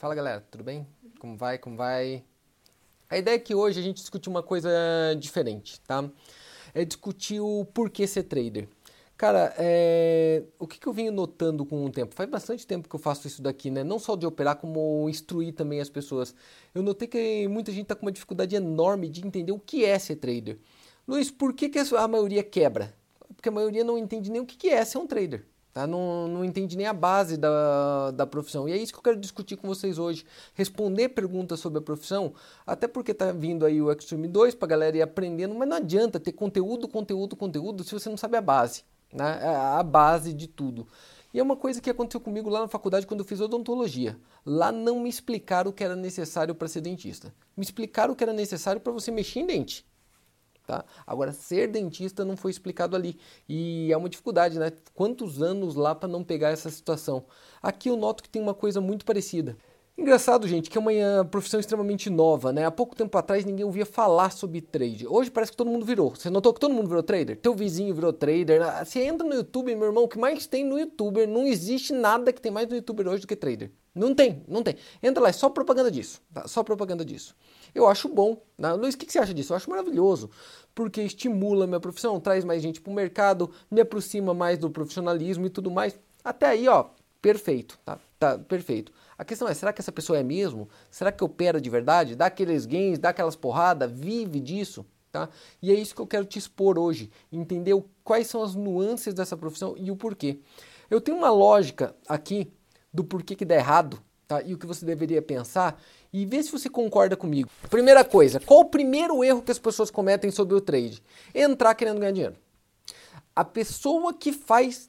Fala galera, tudo bem? Como vai? Como vai? A ideia é que hoje a gente discutir uma coisa diferente, tá? É discutir o porquê ser trader. Cara, é... o que, que eu venho notando com o tempo? Faz bastante tempo que eu faço isso daqui, né? Não só de operar, como instruir também as pessoas. Eu notei que muita gente está com uma dificuldade enorme de entender o que é ser trader. Luiz, por que, que a maioria quebra? Porque a maioria não entende nem o que, que é ser um trader. Tá? Não, não entende nem a base da, da profissão. E é isso que eu quero discutir com vocês hoje. Responder perguntas sobre a profissão, até porque tá vindo aí o Extreme 2 para a galera ir aprendendo, mas não adianta ter conteúdo, conteúdo, conteúdo se você não sabe a base. Né? É a base de tudo. E é uma coisa que aconteceu comigo lá na faculdade quando eu fiz odontologia. Lá não me explicaram o que era necessário para ser dentista. Me explicaram o que era necessário para você mexer em dente. Tá? Agora, ser dentista não foi explicado ali e é uma dificuldade, né? Quantos anos lá para não pegar essa situação? Aqui eu noto que tem uma coisa muito parecida. Engraçado, gente, que é uma profissão extremamente nova, né? Há pouco tempo atrás ninguém ouvia falar sobre trade. Hoje parece que todo mundo virou. Você notou que todo mundo virou trader? Teu vizinho virou trader. Ah, você entra no YouTube, meu irmão, o que mais tem no YouTuber, não existe nada que tem mais no YouTuber hoje do que trader. Não tem, não tem. Entra lá, é só propaganda disso. Tá? Só propaganda disso. Eu acho bom. Né? Luiz, o que, que você acha disso? Eu acho maravilhoso. Porque estimula a minha profissão, traz mais gente para o mercado, me aproxima mais do profissionalismo e tudo mais. Até aí, ó, perfeito. Tá, tá perfeito. A questão é, será que essa pessoa é mesmo? Será que opera de verdade? Dá aqueles gains, dá aquelas porradas, vive disso? Tá? E é isso que eu quero te expor hoje, entender quais são as nuances dessa profissão e o porquê. Eu tenho uma lógica aqui do porquê que dá errado, tá? E o que você deveria pensar e ver se você concorda comigo. Primeira coisa, qual o primeiro erro que as pessoas cometem sobre o trade? Entrar querendo ganhar dinheiro. A pessoa que faz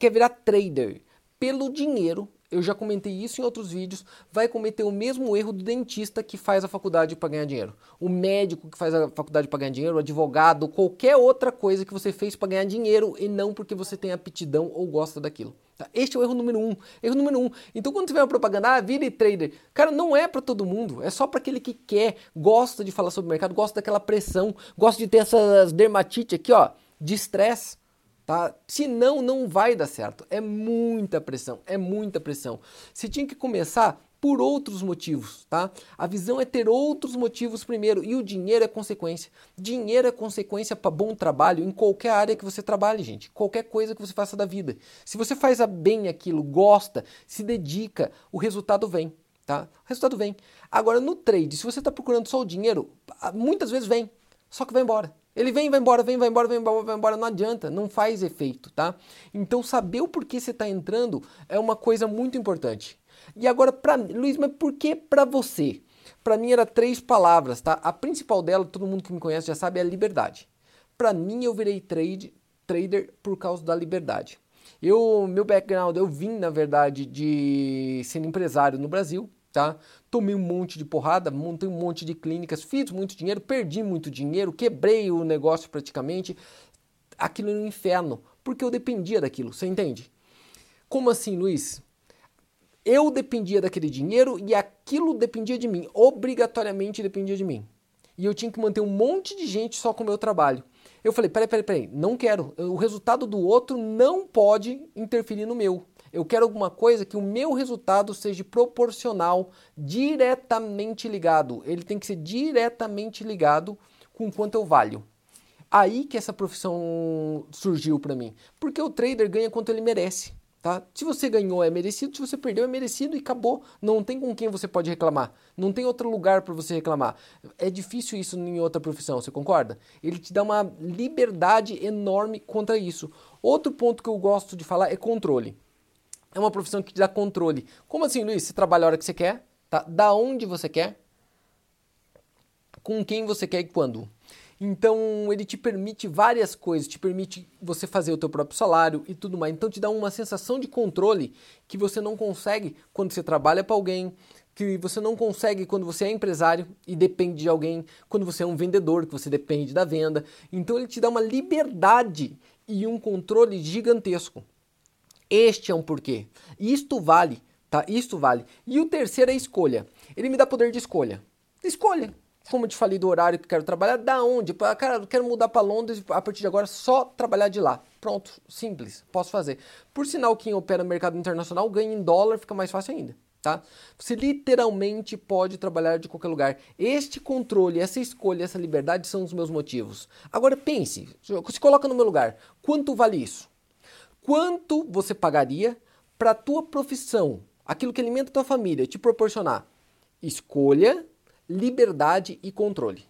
quer virar trader pelo dinheiro, eu já comentei isso em outros vídeos, vai cometer o mesmo erro do dentista que faz a faculdade para ganhar dinheiro. O médico que faz a faculdade para ganhar dinheiro, o advogado, qualquer outra coisa que você fez para ganhar dinheiro e não porque você tem aptidão ou gosta daquilo. Tá? Este é o erro número um. Erro número um. Então, quando tiver uma propaganda, ah, vire trader. Cara, não é para todo mundo. É só para aquele que quer, gosta de falar sobre o mercado, gosta daquela pressão, gosta de ter essas dermatite aqui, ó, de estresse. Tá? Senão, não vai dar certo. É muita pressão, é muita pressão. Você tinha que começar por outros motivos, tá? A visão é ter outros motivos primeiro e o dinheiro é consequência. Dinheiro é consequência para bom trabalho em qualquer área que você trabalhe, gente. Qualquer coisa que você faça da vida. Se você faz bem aquilo, gosta, se dedica, o resultado vem, tá? O resultado vem. Agora no trade, se você está procurando só o dinheiro, muitas vezes vem, só que vai embora. Ele vem, vai embora, vem, vai embora, vem, vai embora, não adianta, não faz efeito, tá? Então saber o porquê você está entrando é uma coisa muito importante. E agora para Luiz, mas por que para você? Para mim era três palavras, tá? A principal dela, todo mundo que me conhece já sabe, é liberdade. Para mim eu virei trade, trader por causa da liberdade. Eu, meu background, eu vim na verdade de ser empresário no Brasil, tá? Tomei um monte de porrada, montei um monte de clínicas, fiz muito dinheiro, perdi muito dinheiro, quebrei o negócio praticamente. Aquilo era um inferno, porque eu dependia daquilo, você entende? Como assim, Luiz? Eu dependia daquele dinheiro e aquilo dependia de mim, obrigatoriamente dependia de mim. E eu tinha que manter um monte de gente só com o meu trabalho. Eu falei: peraí, peraí, peraí, não quero. O resultado do outro não pode interferir no meu. Eu quero alguma coisa que o meu resultado seja proporcional, diretamente ligado. Ele tem que ser diretamente ligado com quanto eu valho. Aí que essa profissão surgiu para mim. Porque o trader ganha quanto ele merece. Tá? Se você ganhou é merecido, se você perdeu é merecido e acabou. Não tem com quem você pode reclamar. Não tem outro lugar para você reclamar. É difícil isso em outra profissão, você concorda? Ele te dá uma liberdade enorme contra isso. Outro ponto que eu gosto de falar é controle é uma profissão que te dá controle. Como assim, Luiz? Você trabalha a hora que você quer, tá? Da onde você quer, com quem você quer e quando. Então ele te permite várias coisas, te permite você fazer o teu próprio salário e tudo mais. Então te dá uma sensação de controle que você não consegue quando você trabalha para alguém, que você não consegue quando você é empresário e depende de alguém, quando você é um vendedor, que você depende da venda. Então ele te dá uma liberdade e um controle gigantesco. Este é um porquê. Isto vale, tá? Isto vale. E o terceiro é escolha. Ele me dá poder de escolha. Escolha. Como eu te falei do horário que quero trabalhar, da onde? Cara, quero mudar para Londres a partir de agora só trabalhar de lá. Pronto, simples, posso fazer. Por sinal, quem opera no mercado internacional ganha em dólar, fica mais fácil ainda. Tá? Você literalmente pode trabalhar de qualquer lugar. Este controle, essa escolha, essa liberdade são os meus motivos. Agora pense, se coloca no meu lugar. Quanto vale isso? Quanto você pagaria para a tua profissão, aquilo que alimenta a tua família, te proporcionar escolha, liberdade e controle?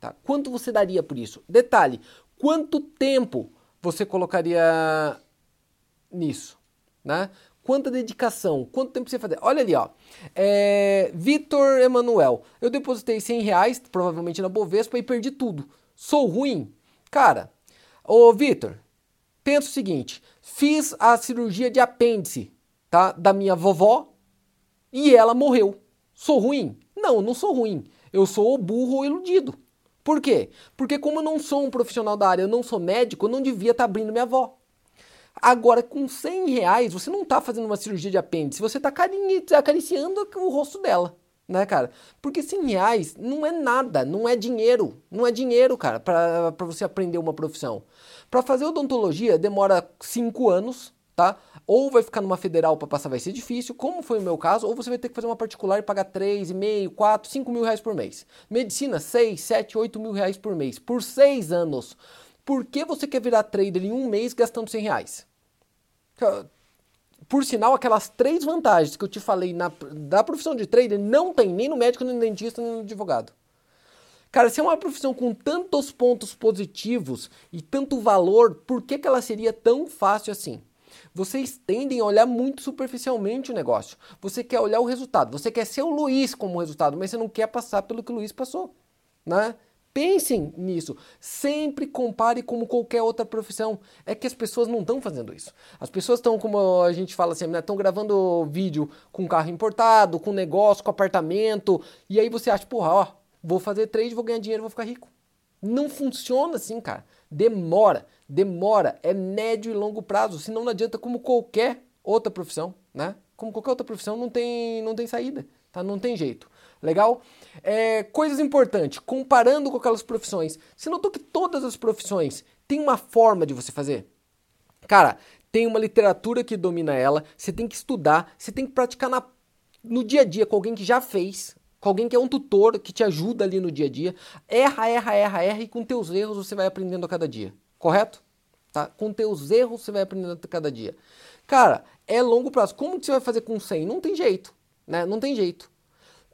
Tá? Quanto você daria por isso? Detalhe, quanto tempo você colocaria nisso? Né? Quanta dedicação, quanto tempo você fazer? Olha ali, ó. É, Vitor Emanuel, eu depositei 100 reais, provavelmente na Bovespa, e perdi tudo. Sou ruim? Cara, ô Vitor, pensa o seguinte: fiz a cirurgia de apêndice, tá? Da minha vovó e ela morreu. Sou ruim? Não, não sou ruim. Eu sou o burro iludido. Por quê? Porque como eu não sou um profissional da área, eu não sou médico, eu não devia estar tá abrindo minha avó. Agora, com 100 reais, você não está fazendo uma cirurgia de apêndice, você está acariciando o rosto dela, né, cara? Porque 100 reais não é nada, não é dinheiro, não é dinheiro, cara, para você aprender uma profissão. Para fazer odontologia demora 5 anos, tá? Ou vai ficar numa federal para passar, vai ser difícil, como foi o meu caso, ou você vai ter que fazer uma particular e pagar 3,5, 4, 5 mil reais por mês. Medicina, 6, 7, 8 mil reais por mês, por 6 anos. Por que você quer virar trader em um mês gastando 100 reais? Por sinal, aquelas três vantagens que eu te falei na, da profissão de trader não tem nem no médico, nem no dentista, nem no advogado. Cara, se é uma profissão com tantos pontos positivos e tanto valor, por que, que ela seria tão fácil assim? Vocês tendem a olhar muito superficialmente o negócio. Você quer olhar o resultado, você quer ser o Luiz como resultado, mas você não quer passar pelo que o Luiz passou, né? Pensem nisso. Sempre compare como qualquer outra profissão. É que as pessoas não estão fazendo isso. As pessoas estão, como a gente fala assim, estão né, gravando vídeo com carro importado, com negócio, com apartamento. E aí você acha, porra, ó, vou fazer trade, vou ganhar dinheiro, vou ficar rico. Não funciona assim, cara. Demora, demora. É médio e longo prazo. Senão não adianta como qualquer outra profissão, né? Como qualquer outra profissão não tem, não tem saída, tá? Não tem jeito. Legal? É, coisas importantes, comparando com aquelas profissões. Você notou que todas as profissões têm uma forma de você fazer? Cara, tem uma literatura que domina ela, você tem que estudar, você tem que praticar na, no dia a dia com alguém que já fez, com alguém que é um tutor, que te ajuda ali no dia a dia. Erra, erra, erra, erra e com teus erros você vai aprendendo a cada dia. Correto? Tá? Com teus erros você vai aprendendo a cada dia. Cara, é longo prazo. Como que você vai fazer com 100? Não tem jeito, né? Não tem jeito.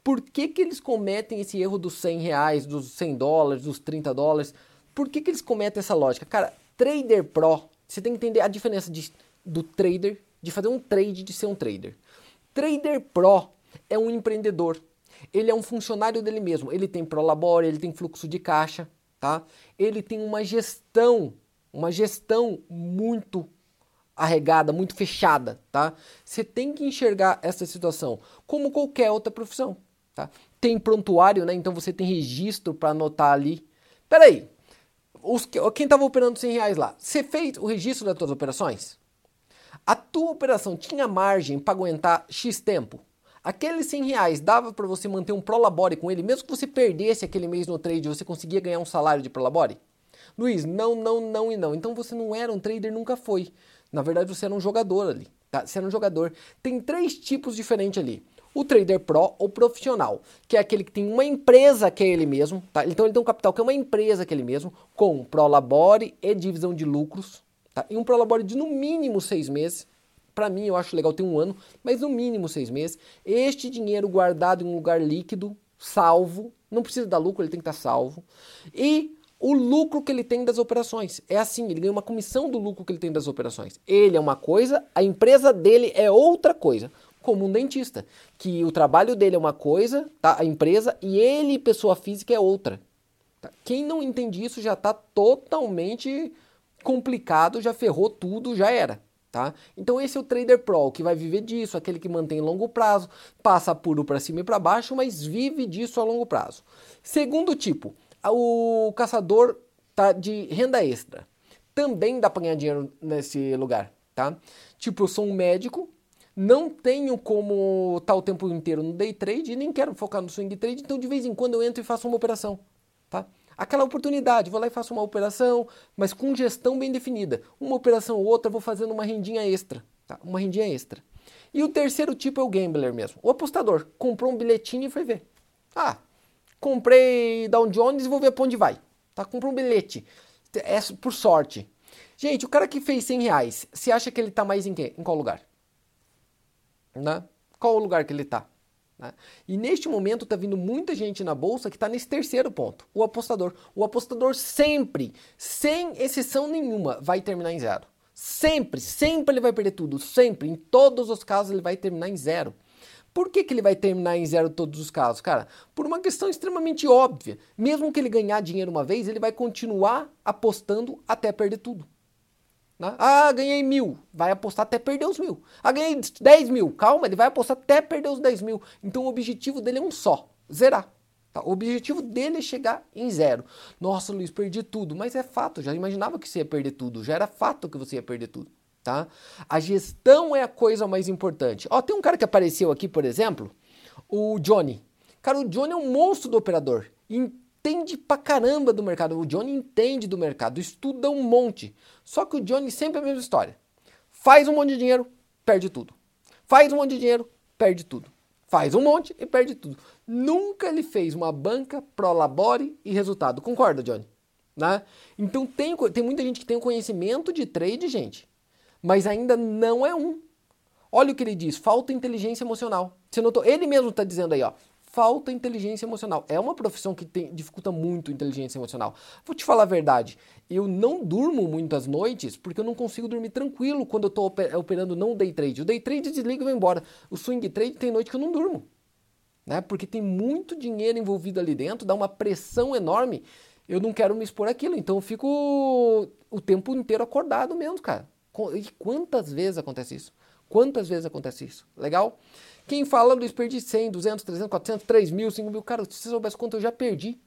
Por que, que eles cometem esse erro dos 100 reais, dos 100 dólares, dos 30 dólares? Por que, que eles cometem essa lógica? Cara, trader pro, você tem que entender a diferença de, do trader, de fazer um trade, de ser um trader. Trader pro é um empreendedor. Ele é um funcionário dele mesmo. Ele tem prolabore, ele tem fluxo de caixa, tá? Ele tem uma gestão, uma gestão muito arregada, muito fechada, tá? Você tem que enxergar essa situação como qualquer outra profissão. Tá? Tem prontuário, né? Então você tem registro para anotar ali. Peraí, os, quem estava operando 100 reais lá, você fez o registro das suas operações? A tua operação tinha margem para aguentar X tempo? Aqueles 100 reais dava para você manter um prolabore com ele, mesmo que você perdesse aquele mês no trade, você conseguia ganhar um salário de prolabore? Luiz, não, não, não e não. Então você não era um trader, nunca foi. Na verdade, você era um jogador ali. Tá? Você era um jogador. Tem três tipos diferentes ali o trader pro ou profissional, que é aquele que tem uma empresa que é ele mesmo, tá? Então ele tem um capital que é uma empresa que é ele mesmo, com prolabore e divisão de lucros, tá? E um prolabore de no mínimo seis meses. Para mim, eu acho legal ter um ano, mas no mínimo seis meses. Este dinheiro guardado em um lugar líquido, salvo, não precisa dar lucro, ele tem que estar salvo. E o lucro que ele tem das operações. É assim, ele ganha uma comissão do lucro que ele tem das operações. Ele é uma coisa, a empresa dele é outra coisa como um dentista, que o trabalho dele é uma coisa, tá? a empresa, e ele, pessoa física, é outra. Tá? Quem não entende isso já está totalmente complicado, já ferrou tudo, já era. Tá? Então esse é o trader pro, que vai viver disso, aquele que mantém longo prazo, passa puro para cima e para baixo, mas vive disso a longo prazo. Segundo tipo, o caçador tá, de renda extra. Também dá para ganhar dinheiro nesse lugar, tá? Tipo, eu sou um médico, não tenho como estar o tempo inteiro no day trade e nem quero focar no swing trade, então de vez em quando eu entro e faço uma operação, tá? Aquela oportunidade, vou lá e faço uma operação, mas com gestão bem definida. Uma operação ou outra, vou fazendo uma rendinha extra, tá? Uma rendinha extra. E o terceiro tipo é o gambler mesmo. O apostador comprou um bilhetinho e foi ver. Ah, comprei Dow Jones e vou ver para onde vai. Tá? Comprou um bilhete. É por sorte. Gente, o cara que fez 100 reais, você acha que ele tá mais em quê? Em qual lugar? Né? Qual o lugar que ele tá? Né? E neste momento está vindo muita gente na bolsa que está nesse terceiro ponto, o apostador. O apostador sempre, sem exceção nenhuma, vai terminar em zero. Sempre, sempre ele vai perder tudo, sempre. Em todos os casos ele vai terminar em zero. Por que, que ele vai terminar em zero todos os casos, cara? Por uma questão extremamente óbvia. Mesmo que ele ganhar dinheiro uma vez, ele vai continuar apostando até perder tudo. Né? Ah, ganhei mil. Vai apostar até perder os mil. Ah, ganhei 10 mil. Calma, ele vai apostar até perder os 10 mil. Então o objetivo dele é um só: zerar. Tá? O objetivo dele é chegar em zero. Nossa, Luiz, perdi tudo. Mas é fato, já imaginava que você ia perder tudo. Já era fato que você ia perder tudo. Tá? A gestão é a coisa mais importante. Ó, tem um cara que apareceu aqui, por exemplo, o Johnny. Cara, o Johnny é um monstro do operador. Entende pra caramba do mercado. O Johnny entende do mercado, estuda um monte. Só que o Johnny sempre é a mesma história. Faz um monte de dinheiro, perde tudo. Faz um monte de dinheiro, perde tudo. Faz um monte e perde tudo. Nunca ele fez uma banca prolabore e resultado. Concorda, Johnny? Né? Então tem, tem muita gente que tem conhecimento de trade, gente, mas ainda não é um. Olha o que ele diz: falta inteligência emocional. Você notou? Ele mesmo está dizendo aí, ó falta inteligência emocional. É uma profissão que tem, dificulta muito inteligência emocional. Vou te falar a verdade, eu não durmo muitas noites porque eu não consigo dormir tranquilo quando eu estou operando não day trade. O day trade desliga e vai embora. O swing trade tem noite que eu não durmo. Né? Porque tem muito dinheiro envolvido ali dentro, dá uma pressão enorme. Eu não quero me expor aquilo, então eu fico o tempo inteiro acordado mesmo, cara. E quantas vezes acontece isso? Quantas vezes acontece isso? Legal? Quem fala, Luiz, perdi 100, 200, 300, 400, 3 mil, 5 mil. Cara, se você soubesse quanto eu já perdi,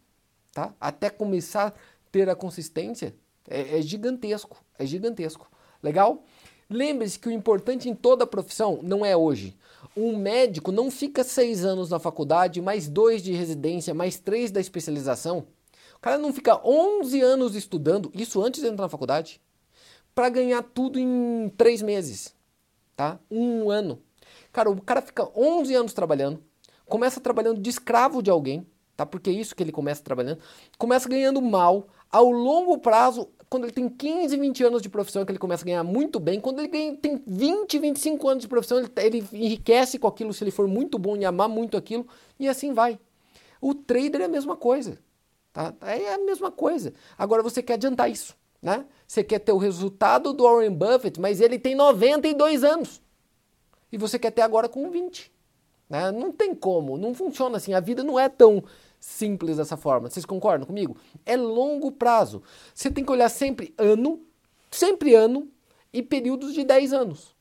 tá? Até começar a ter a consistência, é, é gigantesco. É gigantesco. Legal? Lembre-se que o importante em toda profissão não é hoje. Um médico não fica seis anos na faculdade, mais dois de residência, mais três da especialização. O cara não fica 11 anos estudando, isso antes de entrar na faculdade, para ganhar tudo em três meses, tá? Um ano. Cara, o cara fica 11 anos trabalhando, começa trabalhando de escravo de alguém, tá? Porque é isso que ele começa trabalhando, começa ganhando mal, ao longo prazo, quando ele tem 15, 20 anos de profissão, que ele começa a ganhar muito bem, quando ele ganha, tem 20, 25 anos de profissão, ele, ele enriquece com aquilo se ele for muito bom e amar muito aquilo, e assim vai. O trader é a mesma coisa, tá? É a mesma coisa. Agora você quer adiantar isso, né? Você quer ter o resultado do Warren Buffett, mas ele tem 92 anos e você quer ter agora com 20. Né? Não tem como, não funciona assim. A vida não é tão simples dessa forma. Vocês concordam comigo? É longo prazo. Você tem que olhar sempre ano, sempre ano e períodos de 10 anos.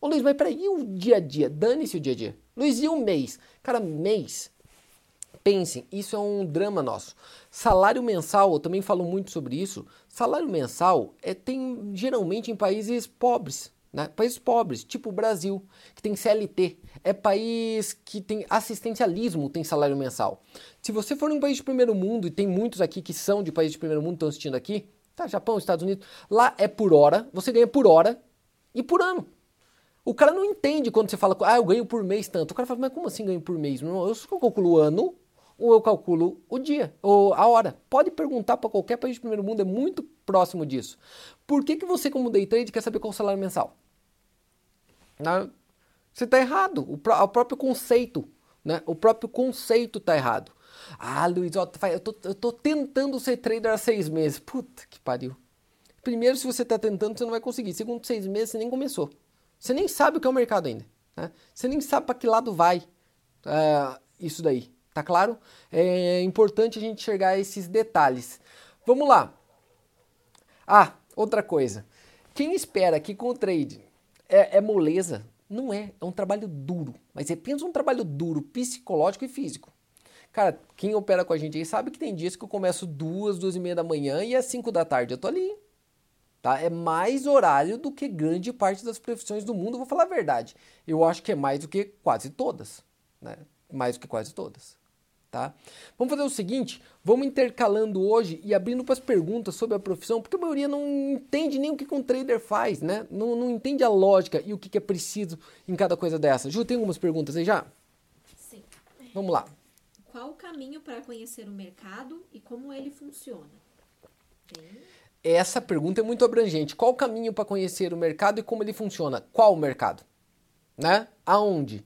Ô Luiz, mas peraí, e o dia a dia? Dane-se o dia a dia. Luiz, e o mês? Cara, mês. Pensem, isso é um drama nosso. Salário mensal, eu também falo muito sobre isso. Salário mensal é tem geralmente em países pobres. Né? Países pobres, tipo o Brasil, que tem CLT, é país que tem assistencialismo, tem salário mensal. Se você for um país de primeiro mundo, e tem muitos aqui que são de país de primeiro mundo, estão assistindo aqui, tá? Japão, Estados Unidos, lá é por hora, você ganha por hora e por ano. O cara não entende quando você fala, ah, eu ganho por mês tanto. O cara fala, mas como assim ganho por mês? Não, eu só calculo ano ou eu calculo o dia, ou a hora. Pode perguntar para qualquer país de primeiro mundo, é muito próximo disso. Por que, que você, como day trade, quer saber qual o salário mensal? Você está errado. O, o, próprio conceito, né? O próprio conceito está errado. Ah, Luiz, ó, eu, tô, tentando ser trader há seis meses. Puta que pariu. Primeiro, se você está tentando, você não vai conseguir. Segundo, seis meses, você nem começou. Você nem sabe o que é o mercado ainda. Né? Você nem sabe para que lado vai é, isso daí. Tá claro? É importante a gente enxergar esses detalhes. Vamos lá. Ah, outra coisa. Quem espera que com o trade é, é moleza? Não é. É um trabalho duro. Mas você pensa um trabalho duro, psicológico e físico. Cara, quem opera com a gente aí sabe que tem dias que eu começo duas, duas e meia da manhã e às cinco da tarde eu tô ali. Tá? É mais horário do que grande parte das profissões do mundo, vou falar a verdade. Eu acho que é mais do que quase todas. Né? Mais do que quase todas. Tá? Vamos fazer o seguinte, vamos intercalando hoje e abrindo para as perguntas sobre a profissão, porque a maioria não entende nem o que um trader faz, né? Não, não entende a lógica e o que, que é preciso em cada coisa dessa. Ju, tem algumas perguntas aí já? Sim. Vamos lá. Qual o caminho para conhecer o mercado e como ele funciona? Tem... Essa pergunta é muito abrangente. Qual o caminho para conhecer o mercado e como ele funciona? Qual o mercado? Né? Aonde?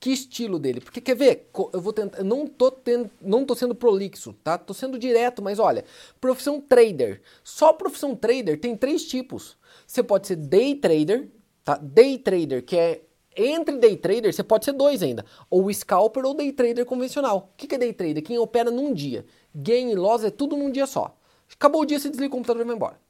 Que estilo dele? Porque quer ver? Eu vou tentar. Não tô, tendo, não tô sendo prolixo, tá? Tô sendo direto, mas olha, profissão trader. Só profissão trader tem três tipos. Você pode ser day trader, tá? Day trader, que é entre day trader, você pode ser dois ainda. Ou scalper ou day trader convencional. O que é day trader? Quem opera num dia. Gain e loss é tudo num dia só. Acabou o dia, você desliga o computador e vai embora.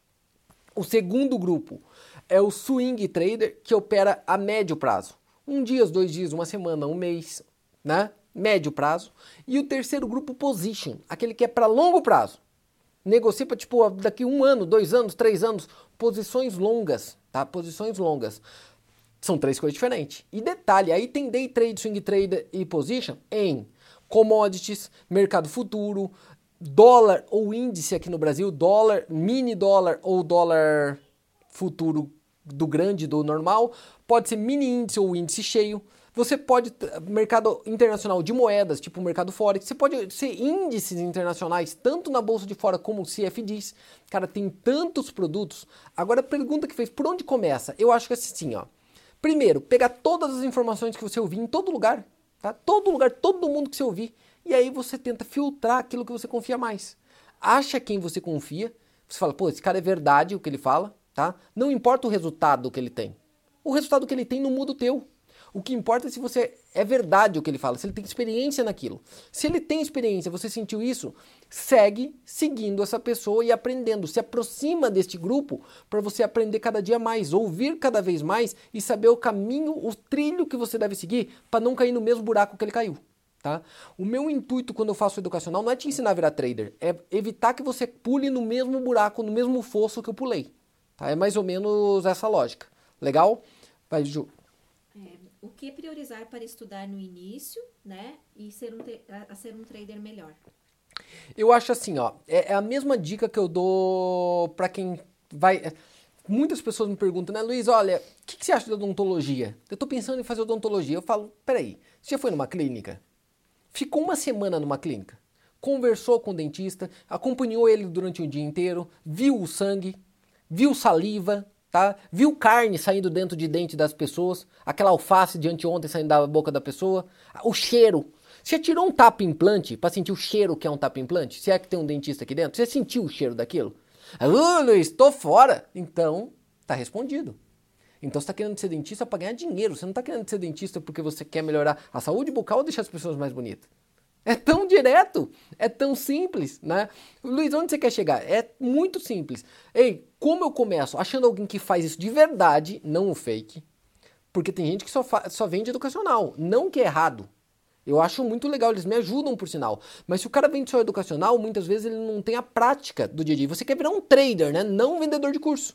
O segundo grupo é o swing trader, que opera a médio prazo. Um dia, dois dias, uma semana, um mês, né? Médio prazo. E o terceiro grupo, position, aquele que é para longo prazo. Negocia para, tipo, daqui um ano, dois anos, três anos. Posições longas, tá? Posições longas. São três coisas diferentes. E detalhe, aí tem day trade, swing trade e position em commodities, mercado futuro, dólar ou índice aqui no Brasil, dólar, mini dólar ou dólar futuro do grande, do normal, pode ser mini índice ou índice cheio. Você pode, mercado internacional de moedas, tipo o mercado Forex, você pode ser índices internacionais, tanto na bolsa de fora como CFDs. Cara, tem tantos produtos. Agora a pergunta que fez, por onde começa? Eu acho que é assim, ó. Primeiro, pegar todas as informações que você ouvir em todo lugar, tá? Todo lugar, todo mundo que você ouvir. E aí você tenta filtrar aquilo que você confia mais. Acha quem você confia. Você fala, pô, esse cara é verdade o que ele fala tá? Não importa o resultado que ele tem. O resultado que ele tem não muda o teu. O que importa é se você é verdade o que ele fala, se ele tem experiência naquilo. Se ele tem experiência, você sentiu isso, segue seguindo essa pessoa e aprendendo. Se aproxima deste grupo para você aprender cada dia mais, ouvir cada vez mais e saber o caminho, o trilho que você deve seguir para não cair no mesmo buraco que ele caiu. Tá? O meu intuito quando eu faço educacional não é te ensinar a virar trader, é evitar que você pule no mesmo buraco, no mesmo fosso que eu pulei. Tá? É mais ou menos essa lógica. Legal? Vai, Ju. É, o que priorizar para estudar no início, né? E ser um, a ser um trader melhor? Eu acho assim, ó. É, é a mesma dica que eu dou para quem vai. É, muitas pessoas me perguntam, né, Luiz, olha, o que, que, você acha de odontologia? Eu tô pensando em fazer odontologia. Eu falo, peraí, você já foi numa clínica? Ficou uma semana numa clínica? Conversou com o dentista, acompanhou ele durante o dia inteiro, viu o sangue, viu saliva, tá? Viu carne saindo dentro de dente das pessoas, aquela alface de anteontem saindo da boca da pessoa, o cheiro. Você tirou um tapa implante para sentir o cheiro que é um tapa implante? Se é que tem um dentista aqui dentro, você sentiu o cheiro daquilo? Ah, tô fora. Então, tá respondido. Então você está querendo ser dentista para ganhar dinheiro. Você não está querendo ser dentista porque você quer melhorar a saúde bucal ou deixar as pessoas mais bonitas. É tão direto, é tão simples, né? Luiz, onde você quer chegar? É muito simples. Ei, como eu começo? Achando alguém que faz isso de verdade, não o fake. Porque tem gente que só, só vende educacional, não que é errado. Eu acho muito legal, eles me ajudam por sinal. Mas se o cara vende só educacional, muitas vezes ele não tem a prática do dia a dia. Você quer virar um trader, né? Não um vendedor de curso.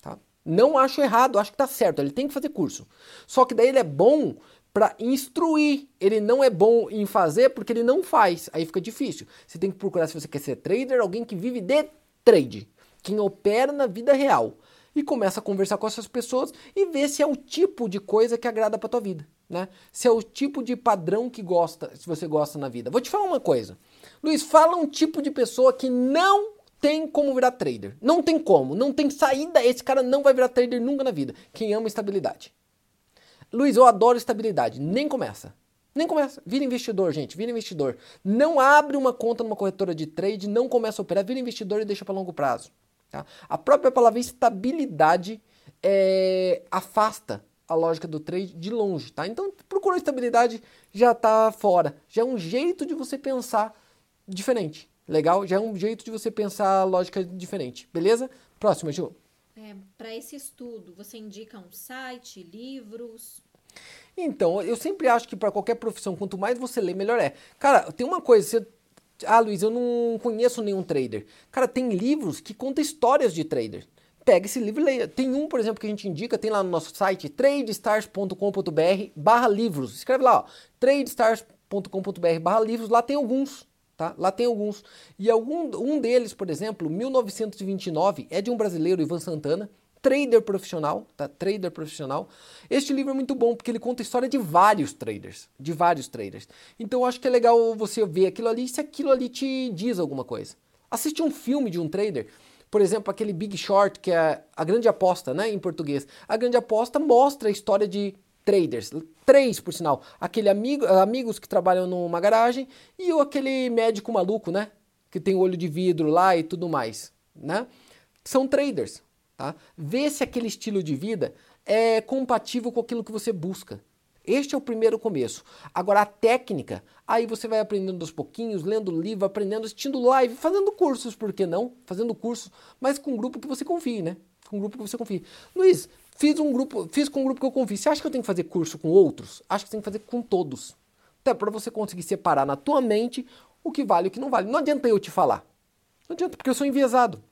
Tá? Não acho errado, acho que tá certo. Ele tem que fazer curso. Só que daí ele é bom para instruir. Ele não é bom em fazer porque ele não faz. Aí fica difícil. Você tem que procurar, se você quer ser trader, alguém que vive de trade, quem opera na vida real. E começa a conversar com essas pessoas e ver se é o tipo de coisa que agrada para tua vida, né? Se é o tipo de padrão que gosta, se você gosta na vida. Vou te falar uma coisa. Luiz, fala um tipo de pessoa que não tem como virar trader. Não tem como, não tem saída. Esse cara não vai virar trader nunca na vida. Quem ama estabilidade. Luiz, eu adoro estabilidade. Nem começa. Nem começa. Vira investidor, gente. Vira investidor. Não abre uma conta numa corretora de trade, não começa a operar. Vira investidor e deixa para longo prazo. Tá? A própria palavra estabilidade é, afasta a lógica do trade de longe. Tá? Então, procurou estabilidade, já está fora. Já é um jeito de você pensar diferente. Legal? Já é um jeito de você pensar a lógica diferente. Beleza? Próxima, Ju. É, para esse estudo, você indica um site, livros? Então, eu sempre acho que para qualquer profissão, quanto mais você lê, melhor é. Cara, tem uma coisa, você... Ah, Luiz, eu não conheço nenhum trader. Cara, tem livros que contam histórias de trader. Pega esse livro e leia. Tem um, por exemplo, que a gente indica, tem lá no nosso site, tradestars.com.br barra livros. Escreve lá, ó, tradestars.com.br barra livros, lá tem alguns, tá? Lá tem alguns. E algum, um deles, por exemplo, 1929, é de um brasileiro, Ivan Santana, trader profissional, tá? Trader profissional. Este livro é muito bom porque ele conta a história de vários traders, de vários traders. Então eu acho que é legal você ver aquilo ali se aquilo ali te diz alguma coisa. Assiste um filme de um trader, por exemplo, aquele Big Short, que é a grande aposta, né, em português. A grande aposta mostra a história de traders, três por sinal, aquele amigo, amigos que trabalham numa garagem e o aquele médico maluco, né, que tem olho de vidro lá e tudo mais, né? São traders, tá? Vê se aquele estilo de vida é compatível com aquilo que você busca. Este é o primeiro começo. Agora a técnica, aí você vai aprendendo aos pouquinhos, lendo livro, aprendendo, assistindo live, fazendo cursos, por que não? Fazendo cursos, mas com um grupo que você confie, né? Com um grupo que você confie. Luiz, fiz um grupo, fiz com um grupo que eu confio. Você acha que eu tenho que fazer curso com outros? Acho que você tem que fazer com todos. Até para você conseguir separar na tua mente o que vale e o que não vale. Não adianta eu te falar. Não adianta, porque eu sou enviesado.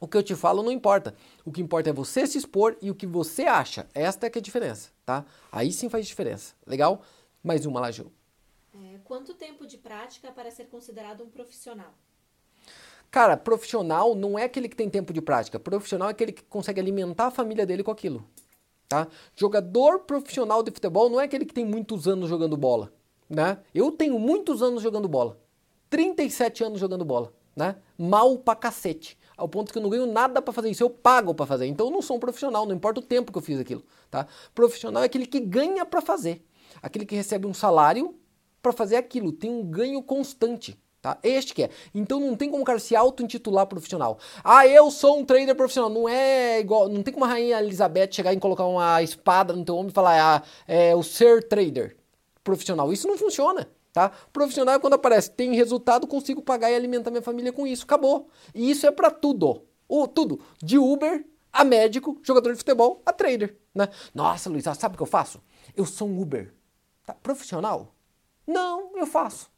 O que eu te falo não importa. O que importa é você se expor e o que você acha. Esta é que é a diferença, tá? Aí sim faz diferença. Legal? Mais uma Gil. É, quanto tempo de prática para ser considerado um profissional? Cara, profissional não é aquele que tem tempo de prática. Profissional é aquele que consegue alimentar a família dele com aquilo. Tá? Jogador profissional de futebol não é aquele que tem muitos anos jogando bola. Né? Eu tenho muitos anos jogando bola. 37 anos jogando bola. Né? Mal pra cacete ao ponto que eu não ganho nada para fazer isso, eu pago para fazer. Então eu não sou um profissional, não importa o tempo que eu fiz aquilo, tá? Profissional é aquele que ganha para fazer, aquele que recebe um salário para fazer aquilo, tem um ganho constante. Tá? Este que é. Então não tem como o cara se auto-intitular profissional. Ah, eu sou um trader profissional. Não é igual. Não tem como a rainha Elizabeth chegar e colocar uma espada no teu ombro e falar, ah, é o ser trader profissional. Isso não funciona. Tá? Profissional é quando aparece, tem resultado, consigo pagar e alimentar minha família com isso. Acabou. E isso é para tudo. O, tudo. De Uber a médico, jogador de futebol, a trader. Né? Nossa, Luiz, sabe o que eu faço? Eu sou um Uber. Tá? Profissional? Não, eu faço.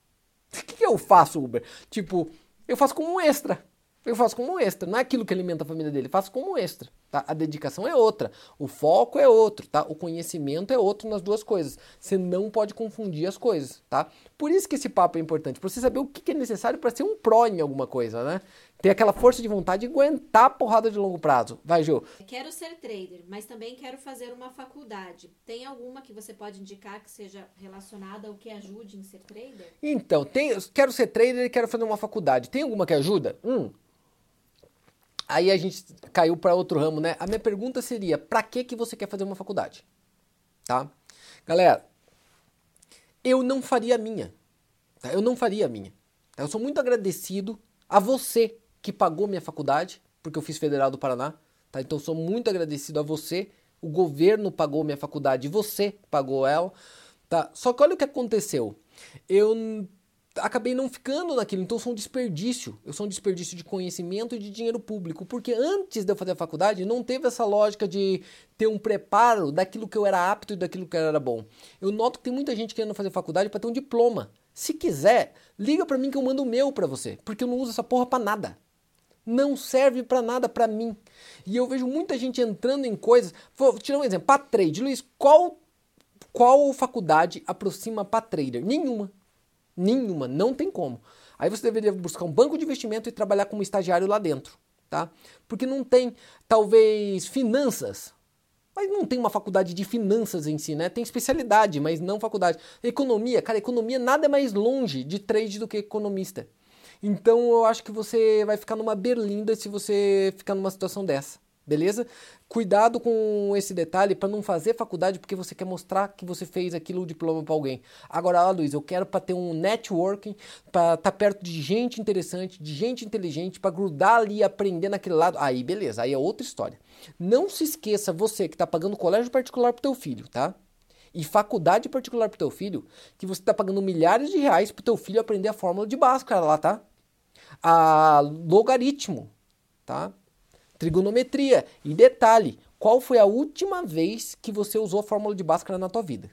O que eu faço, Uber? Tipo, eu faço como um extra. Eu faço como um extra. Não é aquilo que alimenta a família dele, eu faço como um extra. Tá? A dedicação é outra, o foco é outro, tá? O conhecimento é outro nas duas coisas. Você não pode confundir as coisas, tá? Por isso que esse papo é importante, para você saber o que é necessário para ser um pró em alguma coisa, né? Ter aquela força de vontade de aguentar a porrada de longo prazo. Vai, Ju. Quero ser trader, mas também quero fazer uma faculdade. Tem alguma que você pode indicar que seja relacionada ao que ajude em ser trader? Então, tem, quero ser trader e quero fazer uma faculdade. Tem alguma que ajuda? Hum, Aí a gente caiu para outro ramo, né? A minha pergunta seria: para que que você quer fazer uma faculdade? Tá? Galera, eu não faria a minha. Tá? Eu não faria a minha. Tá? Eu sou muito agradecido a você que pagou minha faculdade, porque eu fiz Federal do Paraná. Tá? Então sou muito agradecido a você. O governo pagou minha faculdade, você pagou ela. Tá? Só que olha o que aconteceu. Eu acabei não ficando naquilo, então sou um desperdício. Eu sou um desperdício de conhecimento e de dinheiro público, porque antes de eu fazer a faculdade não teve essa lógica de ter um preparo daquilo que eu era apto e daquilo que eu era bom. Eu noto que tem muita gente querendo fazer faculdade para ter um diploma. Se quiser, liga para mim que eu mando o meu para você, porque eu não uso essa porra para nada. Não serve para nada para mim. E eu vejo muita gente entrando em coisas. Vou tirar um exemplo. Para trade, Luiz, qual qual faculdade aproxima para trader? Nenhuma. Nenhuma, não tem como. Aí você deveria buscar um banco de investimento e trabalhar como estagiário lá dentro, tá? Porque não tem, talvez, finanças. Mas não tem uma faculdade de finanças em si, né? Tem especialidade, mas não faculdade. Economia, cara, economia nada é mais longe de trade do que economista. Então eu acho que você vai ficar numa berlinda se você ficar numa situação dessa beleza? Cuidado com esse detalhe para não fazer faculdade porque você quer mostrar que você fez aquilo o diploma para alguém. Agora, Luiz, eu quero para ter um networking, para estar tá perto de gente interessante, de gente inteligente, para grudar ali e aprender naquele lado. Aí, beleza, aí é outra história. Não se esqueça você que está pagando colégio particular para teu filho, tá? E faculdade particular para teu filho, que você está pagando milhares de reais para teu filho aprender a fórmula de Bhaskara lá, tá? A logaritmo, tá? trigonometria. E detalhe, qual foi a última vez que você usou a fórmula de Bhaskara na tua vida?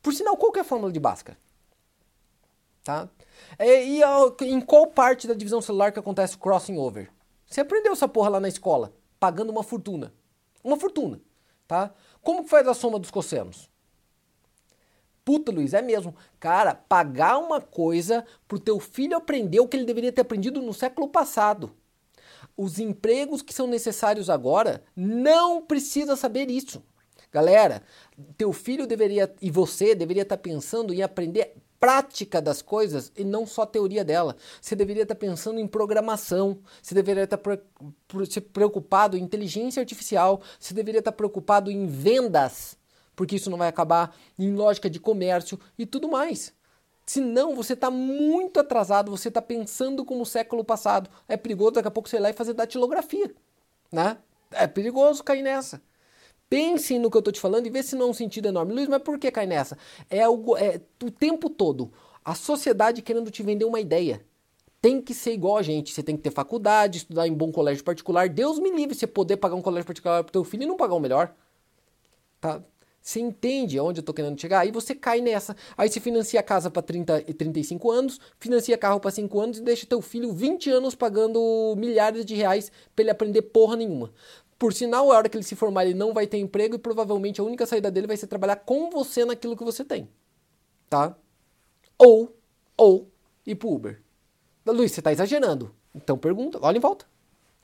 Por sinal, qual que é a fórmula de Bhaskara? Tá? É, e em qual parte da divisão celular que acontece o crossing over? Você aprendeu essa porra lá na escola, pagando uma fortuna. Uma fortuna, tá? Como que faz a soma dos cossenos? Puta, Luiz, é mesmo. Cara, pagar uma coisa pro teu filho aprender o que ele deveria ter aprendido no século passado. Os empregos que são necessários agora não precisa saber isso. Galera, teu filho deveria e você deveria estar pensando em aprender prática das coisas e não só teoria dela. Você deveria estar pensando em programação, você deveria estar preocupado em inteligência artificial, você deveria estar preocupado em vendas, porque isso não vai acabar, em lógica de comércio e tudo mais. Senão você está muito atrasado, você está pensando como o século passado. É perigoso daqui a pouco você ir lá e fazer datilografia. Né? É perigoso cair nessa. Pensem no que eu estou te falando e vê se não é um sentido enorme. Luiz, mas por que cai nessa? É, algo, é o tempo todo a sociedade querendo te vender uma ideia. Tem que ser igual a gente. Você tem que ter faculdade, estudar em bom colégio particular. Deus me livre você poder pagar um colégio particular para teu filho e não pagar o melhor. Tá? Você entende aonde eu estou querendo chegar? Aí você cai nessa. Aí você financia a casa para 30 e 35 anos, financia carro para 5 anos e deixa teu filho 20 anos pagando milhares de reais para ele aprender porra nenhuma. Por sinal, a hora que ele se formar, ele não vai ter emprego e provavelmente a única saída dele vai ser trabalhar com você naquilo que você tem. Tá? Ou, ou ir pro Uber. Luiz, você tá exagerando. Então pergunta, olha em volta.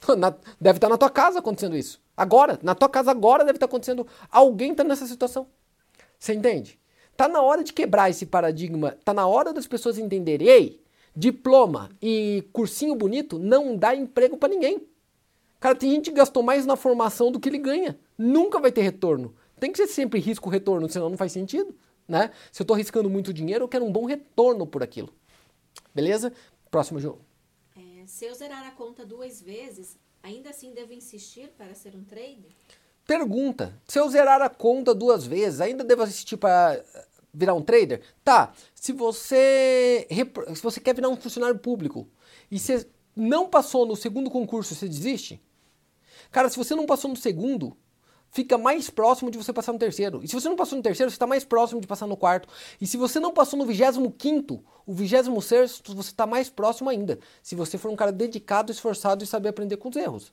Na, deve estar tá na tua casa acontecendo isso. Agora, na tua casa agora deve estar tá acontecendo. Alguém tá nessa situação. Você entende? Tá na hora de quebrar esse paradigma. Tá na hora das pessoas entenderem, ei, diploma e cursinho bonito não dá emprego para ninguém. Cara, tem gente que gastou mais na formação do que ele ganha. Nunca vai ter retorno. Tem que ser sempre risco-retorno, senão não faz sentido. Né? Se eu estou arriscando muito dinheiro, eu quero um bom retorno por aquilo. Beleza? Próximo jogo. Se eu zerar a conta duas vezes, ainda assim devo insistir para ser um trader? Pergunta: se eu zerar a conta duas vezes, ainda devo assistir para eh, virar um trader? Tá. Se você se você quer virar um funcionário público e você não passou no segundo concurso, você desiste? Cara, se você não passou no segundo, fica mais próximo de você passar no terceiro. E se você não passou no terceiro, você está mais próximo de passar no quarto. E se você não passou no vigésimo quinto, o vigésimo sexto, você está mais próximo ainda. Se você for um cara dedicado, esforçado e saber aprender com os erros.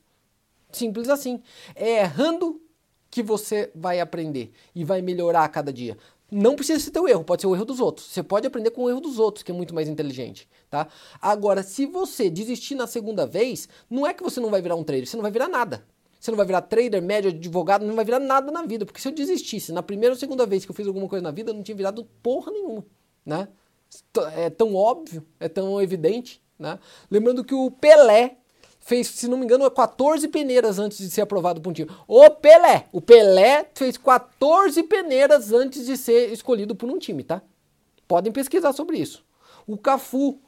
Simples assim. É errando que você vai aprender e vai melhorar a cada dia. Não precisa ser teu erro, pode ser o erro dos outros. Você pode aprender com o erro dos outros, que é muito mais inteligente, tá? Agora, se você desistir na segunda vez, não é que você não vai virar um trader, você não vai virar nada. Você não vai virar trader, médio, advogado, não vai virar nada na vida. Porque se eu desistisse na primeira ou segunda vez que eu fiz alguma coisa na vida, eu não tinha virado porra nenhuma, né? É tão óbvio, é tão evidente, né? Lembrando que o Pelé fez, se não me engano, 14 peneiras antes de ser aprovado por um time. O Pelé! O Pelé fez 14 peneiras antes de ser escolhido por um time, tá? Podem pesquisar sobre isso. O Cafu,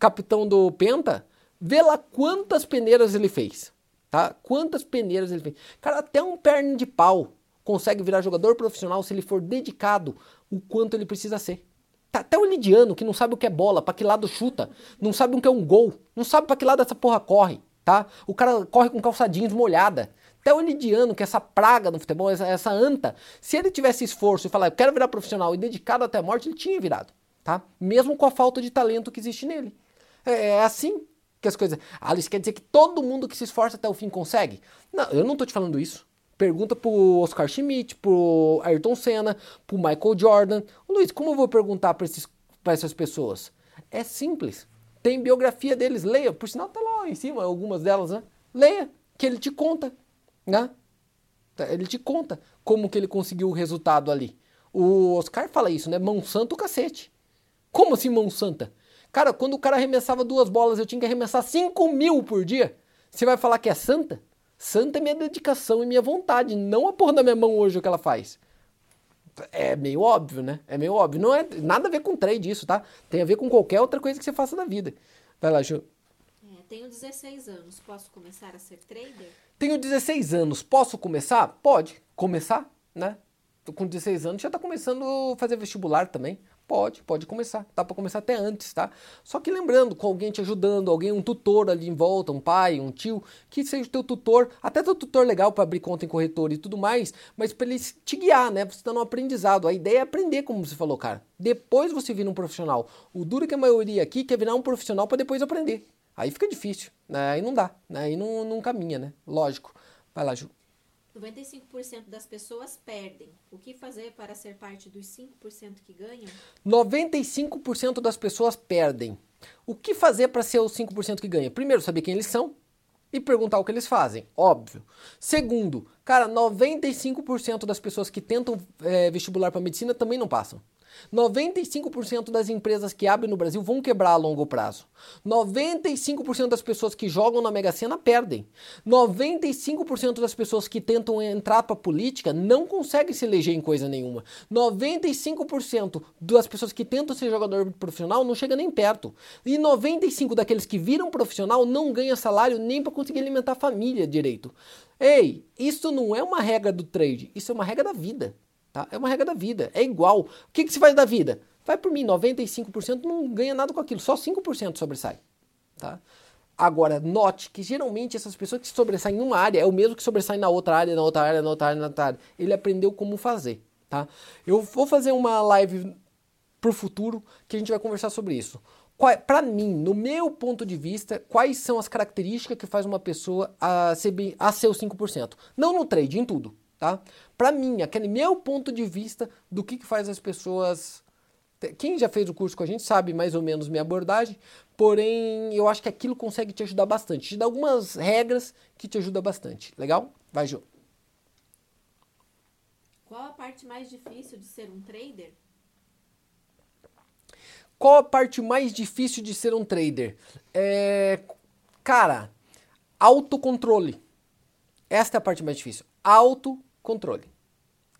capitão do Penta, vê lá quantas peneiras ele fez, tá? Quantas peneiras ele fez. Cara, até um perna de pau consegue virar jogador profissional se ele for dedicado o quanto ele precisa ser. Tá até o Lidiano, que não sabe o que é bola, para que lado chuta, não sabe o que é um gol, não sabe para que lado essa porra corre tá? O cara corre com calça jeans molhada. Até o Elidiano, que é essa praga no futebol, essa, essa anta, se ele tivesse esforço e falar, eu quero virar profissional e dedicado até a morte, ele tinha virado, tá? Mesmo com a falta de talento que existe nele. É, é assim que as coisas. Ah, isso quer dizer que todo mundo que se esforça até o fim consegue? Não, eu não tô te falando isso. Pergunta pro Oscar Schmidt, pro Ayrton Senna, pro Michael Jordan. Luiz, como eu vou perguntar para essas pessoas? É simples. Tem biografia deles, leia. Por sinal, tá lá em cima algumas delas, né? Leia, que ele te conta, né? Ele te conta como que ele conseguiu o resultado ali. O Oscar fala isso, né? Mão santa o cacete. Como assim mão santa? Cara, quando o cara arremessava duas bolas, eu tinha que arremessar 5 mil por dia. Você vai falar que é santa? Santa é minha dedicação e minha vontade, não a porra da minha mão hoje o que ela faz é meio óbvio, né? É meio óbvio. Não é nada a ver com trade isso, tá? Tem a ver com qualquer outra coisa que você faça na vida. Vai lá, Ju. É, tenho 16 anos. Posso começar a ser trader? Tenho 16 anos. Posso começar? Pode. Começar, né? Com 16 anos já tá começando a fazer vestibular também. Pode, pode começar. Dá para começar até antes, tá? Só que lembrando, com alguém te ajudando, alguém, um tutor ali em volta, um pai, um tio, que seja o teu tutor, até teu tutor legal para abrir conta em corretor e tudo mais, mas para ele te guiar, né? Você tá no aprendizado. A ideia é aprender, como você falou, cara. Depois você vira um profissional. O duro é que a maioria aqui quer virar um profissional para depois aprender. Aí fica difícil, né? Aí não dá, né? Aí não, não caminha, né? Lógico. Vai lá, Ju. 95% das pessoas perdem. O que fazer para ser parte dos 5% que ganham? 95% das pessoas perdem. O que fazer para ser os 5% que ganha? Primeiro, saber quem eles são e perguntar o que eles fazem, óbvio. Segundo, cara, 95% das pessoas que tentam é, vestibular para medicina também não passam. 95% das empresas que abrem no Brasil vão quebrar a longo prazo. 95% das pessoas que jogam na Mega Sena perdem. 95% das pessoas que tentam entrar para política não conseguem se eleger em coisa nenhuma. 95% das pessoas que tentam ser jogador profissional não chega nem perto. E 95 daqueles que viram profissional não ganha salário nem para conseguir alimentar a família direito. Ei, isso não é uma regra do trade, isso é uma regra da vida. Tá? É uma regra da vida, é igual. O que, que se faz da vida? Vai por mim, 95% não ganha nada com aquilo, só 5% sobressai. Tá? Agora, note que geralmente essas pessoas que sobressaem em uma área é o mesmo que sobressai na outra área, na outra área, na outra área, na outra área. Ele aprendeu como fazer. Tá? Eu vou fazer uma live pro futuro que a gente vai conversar sobre isso. Para mim, no meu ponto de vista, quais são as características que faz uma pessoa a ser, a ser o 5%? Não no trade, em tudo tá? Para mim, aquele meu ponto de vista do que, que faz as pessoas. Quem já fez o curso com a gente sabe mais ou menos minha abordagem, porém eu acho que aquilo consegue te ajudar bastante. Te dá algumas regras que te ajudam bastante. Legal? Vai, Ju. Qual a parte mais difícil de ser um trader? Qual a parte mais difícil de ser um trader? É, cara, autocontrole. Esta é a parte mais difícil. Autocontrole controle.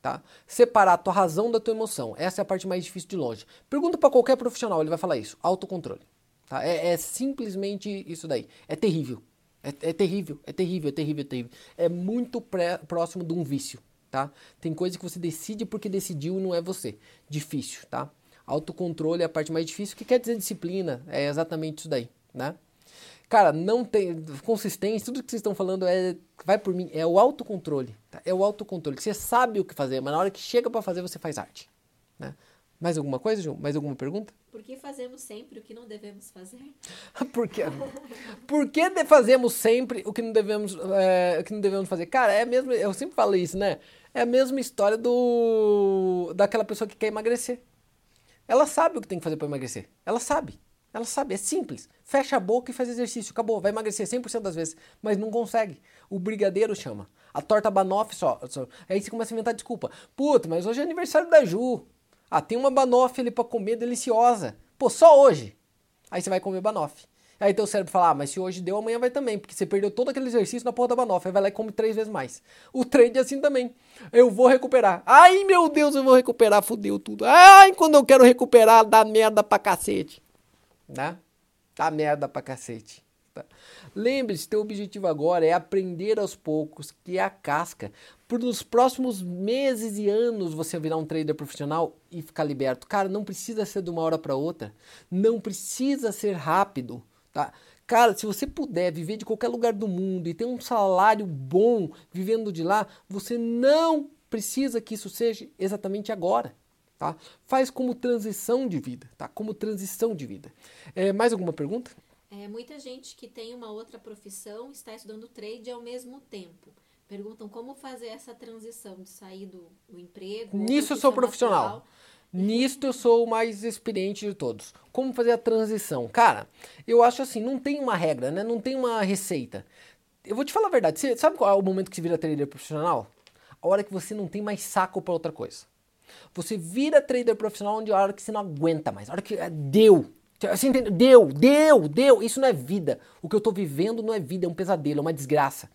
Tá? Separar a tua razão da tua emoção. Essa é a parte mais difícil de longe. Pergunta para qualquer profissional, ele vai falar isso. Autocontrole. Tá? É, é simplesmente isso daí. É terrível. É, é, terrível, é terrível, é terrível, é terrível. É muito pré, próximo de um vício, tá? Tem coisa que você decide porque decidiu e não é você. Difícil, tá? Autocontrole é a parte mais difícil. O que quer dizer disciplina? É exatamente isso daí, né? Cara, não tem consistência, tudo que vocês estão falando é vai por mim, é o autocontrole, tá? É o autocontrole. Você sabe o que fazer, mas na hora que chega para fazer, você faz arte, né? Mais alguma coisa, João? Mais alguma pergunta? Por que fazemos sempre o que não devemos fazer? por que, por que fazemos sempre o que não devemos, é, o que não devemos fazer? Cara, é mesmo, eu sempre falo isso, né? É a mesma história do daquela pessoa que quer emagrecer. Ela sabe o que tem que fazer para emagrecer. Ela sabe. Ela sabe, é simples. Fecha a boca e faz exercício, acabou. Vai emagrecer 100% das vezes, mas não consegue. O brigadeiro chama. A torta banoffee só, só. Aí você começa a inventar desculpa. Puta, mas hoje é aniversário da Ju. Ah, tem uma banoffee ali pra comer deliciosa. Pô, só hoje. Aí você vai comer banoffee. Aí teu cérebro fala, ah, mas se hoje deu, amanhã vai também, porque você perdeu todo aquele exercício na porra da banoffee. Aí vai lá e come três vezes mais. O trade é assim também. Eu vou recuperar. Ai, meu Deus, eu vou recuperar, fudeu tudo. Ai, quando eu quero recuperar, dá merda pra cacete né? Tá merda pra cacete. Tá? Lembre-se, teu objetivo agora é aprender aos poucos, que é a casca. Por nos próximos meses e anos você virar um trader profissional e ficar liberto. Cara, não precisa ser de uma hora para outra. Não precisa ser rápido, tá? Cara, se você puder viver de qualquer lugar do mundo e ter um salário bom vivendo de lá, você não precisa que isso seja exatamente agora tá? Faz como transição de vida, tá? Como transição de vida. É, mais alguma pergunta? É, muita gente que tem uma outra profissão está estudando trade ao mesmo tempo. Perguntam como fazer essa transição de sair do, do emprego. Nisso eu sou profissional. Atual. Nisto eu sou o mais experiente de todos. Como fazer a transição? Cara, eu acho assim, não tem uma regra, né? Não tem uma receita. Eu vou te falar a verdade. Você sabe qual é o momento que se vira trader profissional? A hora que você não tem mais saco para outra coisa. Você vira trader profissional onde a hora que você não aguenta mais, a hora que é, deu. Você entendeu? Deu, deu, deu. Isso não é vida. O que eu estou vivendo não é vida, é um pesadelo, é uma desgraça.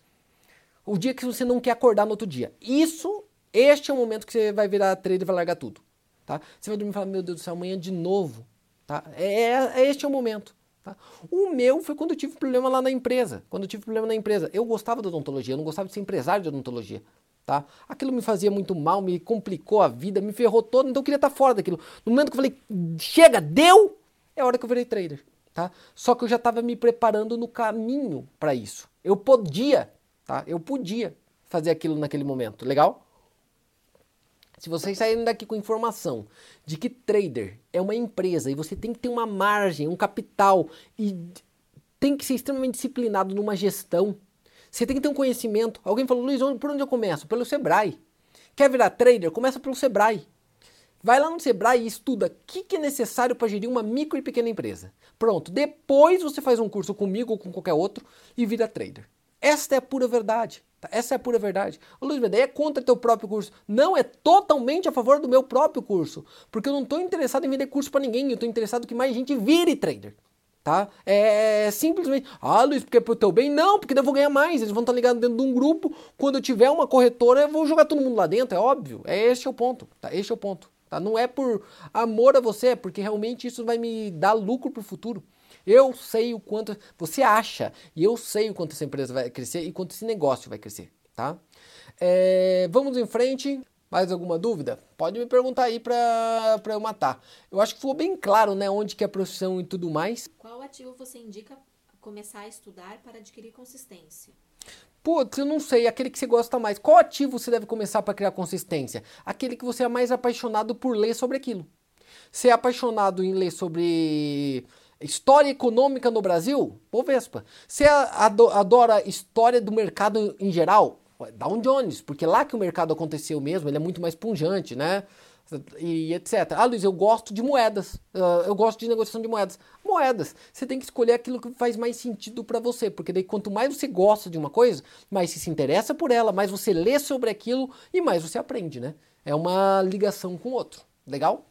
O dia que você não quer acordar no outro dia. Isso, este é o momento que você vai virar trader e vai largar tudo. Tá? Você vai dormir e falar, meu Deus do céu, amanhã de novo. Tá? É, é, é este é o momento. Tá? O meu foi quando eu tive problema lá na empresa. Quando eu tive problema na empresa. Eu gostava da odontologia, eu não gostava de ser empresário de odontologia tá? Aquilo me fazia muito mal, me complicou a vida, me ferrou todo, então eu queria estar fora daquilo. No momento que eu falei, chega, deu, é a hora que eu virei trader, tá? Só que eu já estava me preparando no caminho para isso. Eu podia, tá? Eu podia fazer aquilo naquele momento, legal? Se vocês saírem daqui com informação de que trader é uma empresa e você tem que ter uma margem, um capital e tem que ser extremamente disciplinado numa gestão, Você tem que ter um conhecimento. Alguém falou, Luiz, por onde eu começo? Pelo Sebrae. Quer virar trader? Começa pelo Sebrae. Vai lá no Sebrae e estuda o que, que é necessário para gerir uma micro e pequena empresa. Pronto. Depois você faz um curso comigo ou com qualquer outro e vira trader. Esta é a pura verdade. Tá? Essa é a pura verdade. O Luiz Medei é contra teu próprio curso. Não, é totalmente a favor do meu próprio curso. Porque eu não estou interessado em vender curso para ninguém. Eu estou interessado que mais gente vire trader. Tá? É simplesmente, ah, Luiz, porque é pro teu bem? Não, porque eu vou ganhar mais. Eles vão estar ligados dentro de um grupo. Quando eu tiver uma corretora, eu vou jogar todo mundo lá dentro, é óbvio. É este é o ponto, tá? Este é o ponto. Tá? Não é por amor a você, é porque realmente isso vai me dar lucro pro futuro. Eu sei o quanto você acha e eu sei o quanto essa empresa vai crescer e quanto esse negócio vai crescer, tá? É, vamos em frente. Mais alguma dúvida? Pode me perguntar aí para eu matar. Eu acho que ficou bem claro, né, onde que é a profissão e tudo mais. Qual ativo você indica começar a estudar para adquirir consistência? Putz, eu não sei, aquele que você gosta mais. Qual ativo você deve começar para criar consistência? Aquele que você é mais apaixonado por ler sobre aquilo. Você é apaixonado em ler sobre história econômica no Brasil? Bovespa. Você adora história do mercado em geral? Dow Jones, porque lá que o mercado aconteceu mesmo, ele é muito mais punjante, né? E etc. Ah, Luiz, eu gosto de moedas. Uh, eu gosto de negociação de moedas. Moedas. Você tem que escolher aquilo que faz mais sentido para você, porque daí quanto mais você gosta de uma coisa, mais você se interessa por ela, mais você lê sobre aquilo e mais você aprende, né? É uma ligação com o outro. Legal?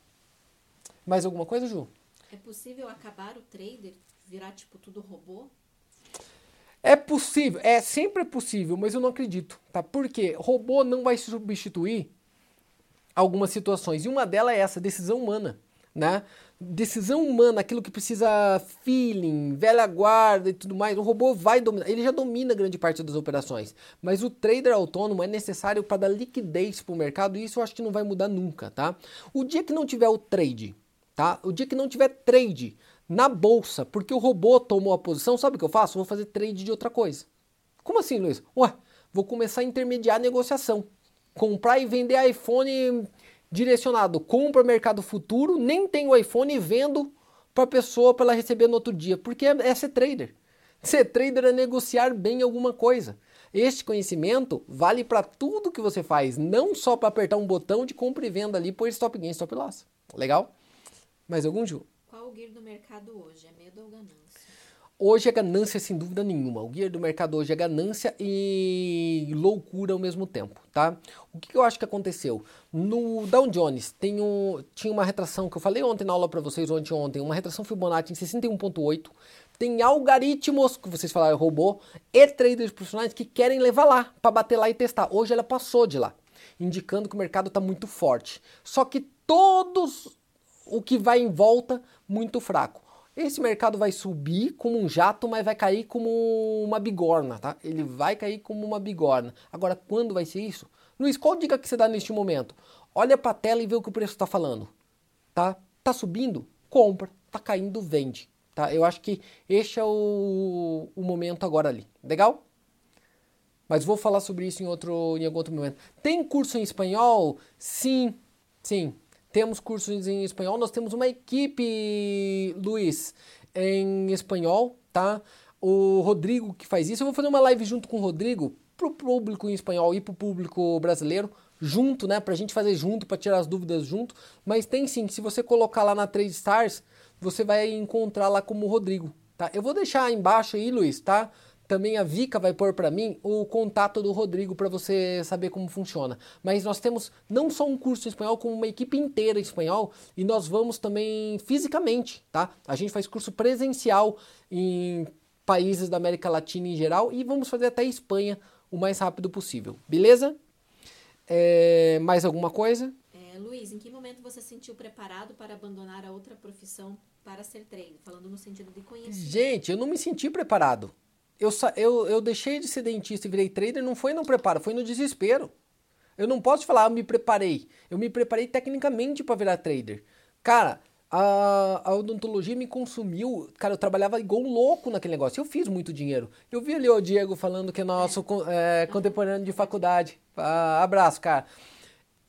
Mais alguma coisa, Ju? É possível acabar o trader, virar tipo tudo robô? É possível, é sempre possível, mas eu não acredito, tá? Porque robô não vai substituir algumas situações. E uma delas é essa, decisão humana, né? Decisão humana, aquilo que precisa feeling, velha guarda e tudo mais, o robô vai dominar, ele já domina grande parte das operações, mas o trader autônomo é necessário para dar liquidez para o mercado e isso eu acho que não vai mudar nunca, tá? O dia que não tiver o trade, tá? O dia que não tiver trade, na bolsa, porque o robô tomou a posição, sabe o que eu faço? Vou fazer trade de outra coisa. Como assim, Luiz? Ué, vou começar a intermediar a negociação. Comprar e vender iPhone direcionado. Compra mercado futuro, nem tem o iPhone e vendo para a pessoa para ela receber no outro dia. Porque é, é ser trader. Ser trader é negociar bem alguma coisa. Este conhecimento vale para tudo que você faz, não só para apertar um botão de compra e venda ali por stop gain, stop loss. Legal? Mais algum, Ju? Qual o gear do mercado hoje? É medo ou ganância? Hoje é ganância sem dúvida nenhuma. O gear do mercado hoje é ganância e loucura ao mesmo tempo, tá? O que, eu acho que aconteceu? No Dow Jones tem um, tinha uma retração que eu falei ontem na aula para vocês, ontem ontem, uma retração Fibonacci em 61.8. Tem algoritmos, que vocês falaram, robô, e traders profissionais que querem levar lá, para bater lá e testar. Hoje ela passou de lá, indicando que o mercado está muito forte. Só que todos o que vai em volta muito fraco. Esse mercado vai subir como um jato, mas vai cair como uma bigorna, tá? Ele vai cair como uma bigorna. Agora, quando vai ser isso? Luiz, qual dica que você dá neste momento? Olha para a tela e vê o que o preço está falando, tá? Tá subindo? Compra. Tá caindo? Vende, tá? Eu acho que este é o, o momento agora ali. Legal? Mas vou falar sobre isso em outro em algum outro momento. Tem curso em espanhol? Sim, sim temos cursos em espanhol, nós temos uma equipe, Luiz, em espanhol, tá? O Rodrigo que faz isso. Eu vou fazer uma live junto com o Rodrigo pro público em espanhol e pro público brasileiro, junto, né? Pra gente fazer junto, para tirar as dúvidas junto. Mas tem sim, se você colocar lá na Trade Stars, você vai encontrar lá como Rodrigo, tá? Eu vou deixar embaixo aí, Luiz, tá? Também a Vika vai pôr para mim o contato do Rodrigo para você saber como funciona. Mas nós temos não só um curso em espanhol, como uma equipe inteira em espanhol e nós vamos também fisicamente, tá? A gente faz curso presencial em países da América Latina em geral e vamos fazer até Espanha o mais rápido possível. Beleza? É, mais alguma coisa? É, Luiz, em que momento você se sentiu preparado para abandonar a outra profissão para ser treino? Falando no sentido de conhecer. Gente, eu não me senti preparado eu, eu, eu deixei de ser dentista e virei trader, não foi no preparo, foi no desespero. Eu não posso falar, eu me preparei. Eu me preparei tecnicamente para virar trader. Cara, a, a, odontologia me consumiu. Cara, eu trabalhava igual um louco naquele negócio. Eu fiz muito dinheiro. Eu vi ali o Diego falando que é nosso é, contemporâneo de faculdade. Ah, abraço, cara.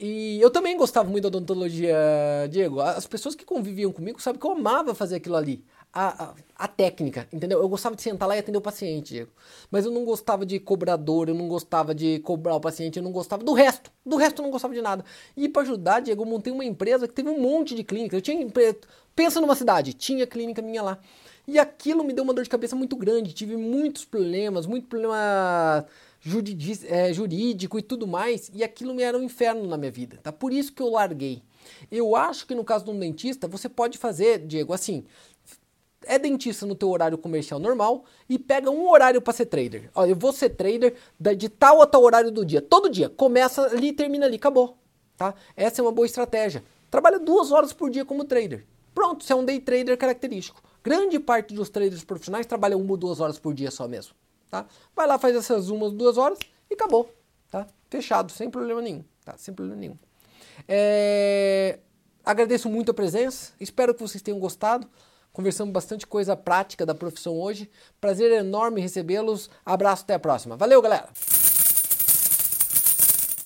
E eu também gostava muito da odontologia, Diego. As pessoas que conviviam comigo sabem que eu amava fazer aquilo ali. A, a, técnica, entendeu? Eu gostava de sentar lá e atender o paciente, Diego. Mas eu não gostava de cobrador, eu não gostava de cobrar o paciente, eu não gostava do resto. Do resto eu não gostava de nada. E para ajudar, Diego, eu montei uma empresa que teve um monte de clínica. Eu tinha pensa numa cidade, tinha clínica minha lá. E aquilo me deu uma dor de cabeça muito grande. Tive muitos problemas, muito problema é, jurídico e tudo mais. E aquilo me era um inferno na minha vida, tá? Por isso que eu larguei. Eu acho que no caso de um dentista, você pode fazer, Diego, assim, é dentista no teu horário comercial normal e pega um horário para ser trader. Olha, eu vou ser trader de tal a tal horário do dia, todo dia. Começa ali e termina ali, acabou. Tá? Essa é uma boa estratégia. Trabalha duas horas por dia como trader. Pronto, você é um day trader característico. Grande parte dos traders profissionais trabalha uma ou duas horas por dia só mesmo. Tá? Vai lá, faz essas umas duas horas e acabou. Tá? Fechado, sem problema nenhum. Tá? Sem problema nenhum. É... Agradeço muito a presença, espero que vocês tenham gostado. Conversamos bastante coisa prática da profissão hoje. Prazer enorme recebê-los. Abraço, até a próxima. Valeu, galera!